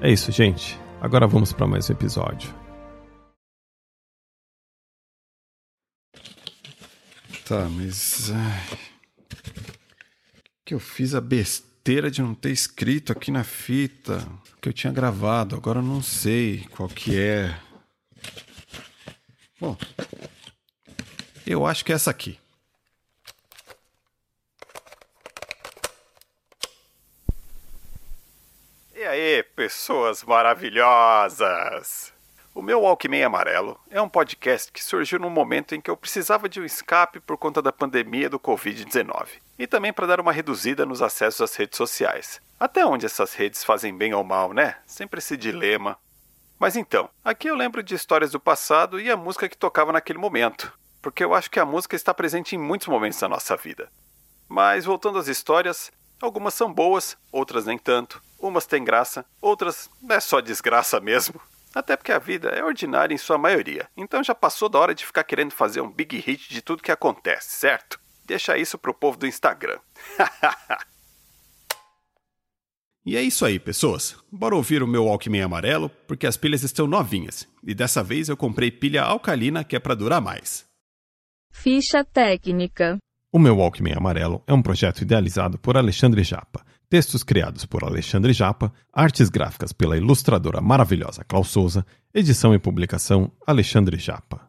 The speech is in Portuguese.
É isso, gente. Agora vamos para mais um episódio. Tá, mas. Ai, que eu fiz a besteira de não ter escrito aqui na fita que eu tinha gravado. Agora eu não sei qual que é. Bom, eu acho que é essa aqui. E aí, pessoas maravilhosas! O meu Walkman Amarelo é um podcast que surgiu num momento em que eu precisava de um escape por conta da pandemia do Covid-19 e também para dar uma reduzida nos acessos às redes sociais. Até onde essas redes fazem bem ou mal, né? Sempre esse dilema. Mas então, aqui eu lembro de histórias do passado e a música que tocava naquele momento, porque eu acho que a música está presente em muitos momentos da nossa vida. Mas voltando às histórias, algumas são boas, outras nem tanto. Umas têm graça, outras é só desgraça mesmo. Até porque a vida é ordinária em sua maioria, então já passou da hora de ficar querendo fazer um big hit de tudo que acontece, certo? Deixa isso pro povo do Instagram. e é isso aí, pessoas. Bora ouvir o meu Walkman amarelo, porque as pilhas estão novinhas. E dessa vez eu comprei pilha alcalina que é para durar mais. Ficha técnica. O meu Walkman amarelo é um projeto idealizado por Alexandre Japa Textos criados por Alexandre Japa, artes gráficas pela ilustradora maravilhosa Klaus Souza, edição e publicação Alexandre Japa.